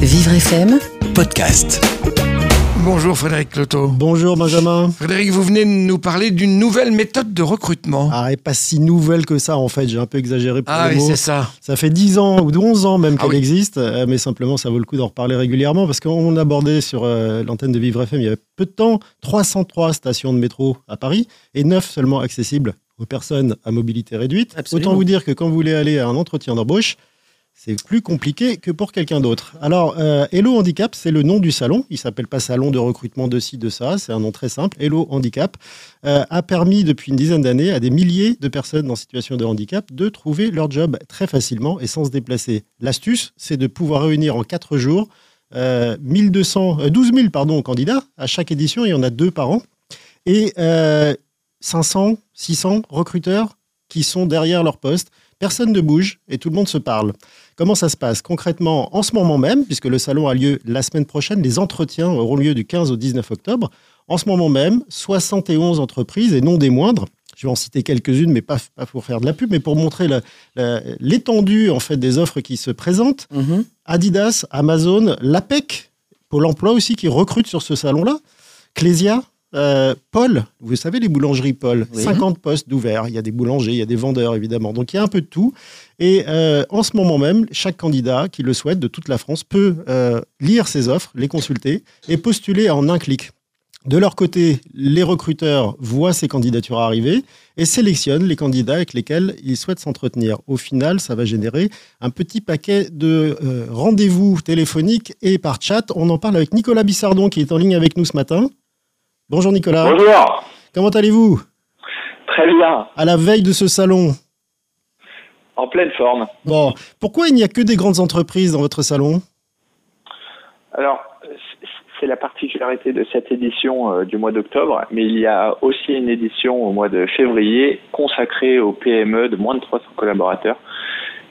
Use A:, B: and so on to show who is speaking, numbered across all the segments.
A: Vivre FM
B: podcast.
C: Bonjour Frédéric Cloto.
D: Bonjour Benjamin.
C: Frédéric, vous venez de nous parler d'une nouvelle méthode de recrutement.
D: Ah, et pas si nouvelle que ça en fait, j'ai un peu exagéré pour
C: Ah
D: le
C: oui,
D: mot.
C: c'est ça.
D: Ça fait 10 ans ou 11 ans même
C: Ah
D: qu'elle
C: oui.
D: existe, euh, mais simplement ça vaut le coup d'en reparler régulièrement parce qu'on abordait sur euh, l'antenne de Vivre FM il y avait peu de temps 303 stations de métro à Paris et 9 seulement accessibles aux personnes à mobilité réduite.
C: Absolument.
D: Autant vous dire que quand vous voulez aller à un entretien d'embauche, c'est plus compliqué que pour quelqu'un d'autre. Alors, euh, Hello Handicap, c'est le nom du salon. Il s'appelle pas salon de recrutement de ci, de ça. C'est un nom très simple. Hello Handicap euh, a permis depuis une dizaine d'années à des milliers de personnes en situation de handicap de trouver leur job très facilement et sans se déplacer. L'astuce, c'est de pouvoir réunir en quatre jours euh, 1200, euh, 12 000 pardon, candidats. À chaque édition, il y en a deux par an. Et euh, 500, 600 recruteurs qui sont derrière leur poste. Personne ne bouge et tout le monde se parle. Comment ça se passe? Concrètement en ce moment même, puisque le salon a lieu la semaine prochaine, les entretiens auront lieu du 15 au 19 octobre. En ce moment même, 71 entreprises et non des moindres. Je vais en citer quelques-unes, mais pas, pas pour faire de la pub, mais pour montrer l'étendue en fait des offres qui se présentent.
C: Mhm.
D: Adidas, Amazon, l'APEC, Pôle emploi aussi qui recrute sur ce salon-là. Clésia, euh, Paul, vous savez les boulangeries Paul,
C: Oui.
D: 50 postes d'ouverts. Il y a des boulangers, il y a des vendeurs évidemment. Donc il y a un peu de tout. Et euh, en ce moment même, chaque candidat qui le souhaite de toute la France peut euh, lire ses offres, les consulter et postuler en un clic. De leur côté, les recruteurs voient ces candidatures arriver et sélectionnent les candidats avec lesquels ils souhaitent s'entretenir. Au final, ça va générer un petit paquet de euh, rendez-vous téléphoniques et par chat. On en parle avec Nicolas Bissardon qui est en ligne avec nous ce matin. Bonjour Nicolas.
E: Bonjour,
D: Comment allez-vous?
E: Très bien,
D: À la veille de ce salon.
E: en pleine forme.
D: Bon, pourquoi il n'y a que des grandes entreprises dans votre salon?
E: Alors, c'est la particularité de cette édition euh, du mois d'octobre, mais il y a aussi une édition au mois de février consacrée aux PME de moins de 300 collaborateurs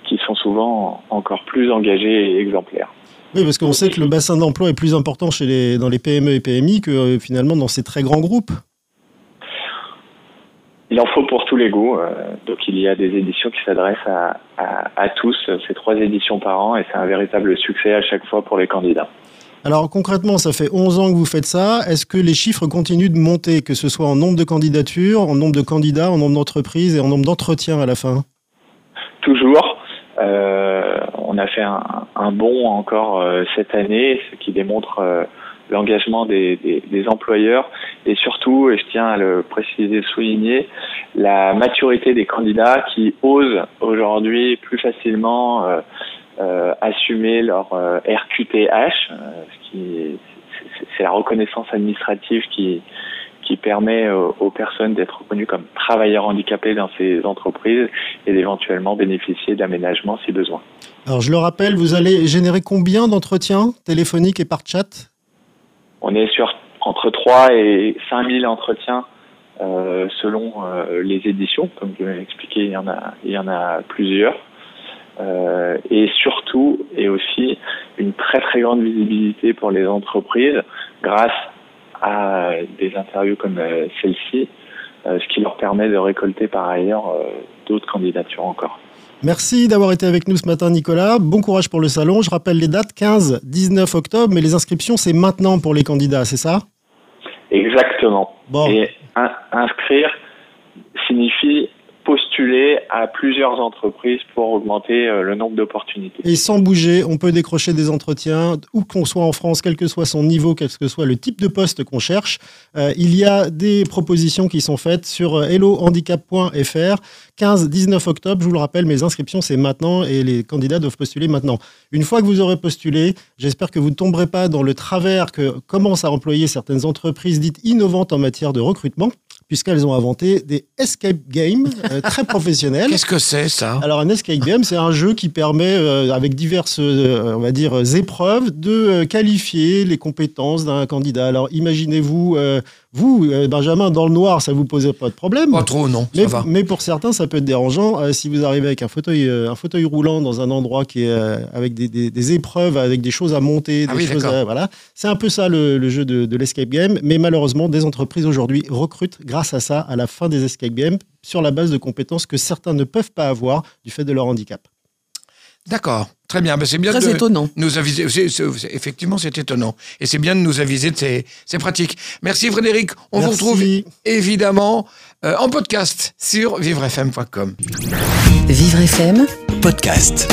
E: qui sont souvent encore plus engagés et exemplaires.
D: Oui, parce qu'on sait que le bassin d'emploi est plus important chez les, dans les PME et PMI que euh, finalement dans ces très grands groupes.
E: Il en faut pour tous les goûts, euh, donc il y a des éditions qui s'adressent à, à- à tous, c'est trois éditions par an et c'est un véritable succès à chaque fois pour les candidats.
D: Alors concrètement, ça fait 11 ans que vous faites ça. Est-ce que les chiffres continuent de monter, que ce soit en nombre de candidatures, en nombre de candidats, en nombre d'entreprises et en nombre d'entretiens à la fin?
E: Toujours. Euh, on a fait un, un bond encore euh, cette année, ce qui démontre euh, l'engagement des, des- des employeurs. Et surtout, et je tiens à le préciser, souligner, la maturité des candidats qui osent aujourd'hui plus facilement euh, euh, assumer leur euh, RQTH, ce qui c'est la reconnaissance administrative qui qui permet aux, aux personnes d'être reconnues comme travailleurs handicapés dans ces entreprises et d'éventuellement bénéficier d'aménagements si besoin.
D: Alors je le rappelle, vous allez générer combien d'entretiens téléphoniques et par chat?
E: On est sur entre 3 et 5 000 entretiens euh, selon euh, les éditions. Comme je l'ai expliqué, il y en a, il y en a plusieurs. Euh, et surtout, et aussi, une très très grande visibilité pour les entreprises grâce à des interviews comme euh, celle-ci, euh, ce qui leur permet de récolter par ailleurs euh, d'autres candidatures encore.
D: Merci d'avoir été avec nous ce matin, Nicolas. Bon courage pour le salon. Je rappelle les dates 15-19 octobre, mais les inscriptions, c'est maintenant pour les candidats, c'est ça?
E: Exactement.
D: Bon,
E: Et in- inscrire signifie postuler à plusieurs entreprises pour augmenter euh, le nombre d'opportunités.
D: et sans bouger, on peut décrocher des entretiens, où qu'on soit en France, quel que soit son niveau, quel que soit le type de poste qu'on cherche. Euh, il y a des propositions qui sont faites sur euh, hellohandicap.fr. 15-19 octobre, je vous le rappelle, mes inscriptions, c'est maintenant et les candidats doivent postuler maintenant. Une fois que vous aurez postulé, j'espère que vous ne tomberez pas dans le travers que commencent à employer certaines entreprises dites innovantes en matière de recrutement, puisqu'elles ont inventé des escape games euh, très professionnels.
C: Qu'est-ce que c'est ça?
D: Alors un escape game, c'est un jeu qui permet, euh, avec diverses, euh, on va dire, euh, épreuves, de qualifier les compétences d'un candidat. Alors imaginez-vous, euh, vous, euh, Benjamin, dans le noir, ça vous posait pas de problème.
C: Pas trop, non, ça
D: Mais,
C: va.
D: mais pour certains, ça peut être dérangeant euh, si vous arrivez avec un fauteuil, euh, un fauteuil roulant dans un endroit qui est euh, avec des, des- des épreuves, avec des choses à monter,
C: Ah
D: des
C: oui,
D: choses à- voilà. C'est un peu ça le, le jeu de, de l'escape game. Mais malheureusement, des entreprises aujourd'hui recrutent grâce à ça à la fin des escape games sur la base de compétences que certains ne peuvent pas avoir du fait de leur handicap.
C: D'accord. Très bien. Ben, c'est bien
A: Très
C: de
A: étonnant.
C: nous aviser. c'est- c'est- effectivement, c'est étonnant. Et c'est bien de nous aviser de ces, ces pratiques. Merci Frédéric. On vous retrouve évidemment euh, en podcast sur vivrefm.com.
B: Vivre FM
F: podcast.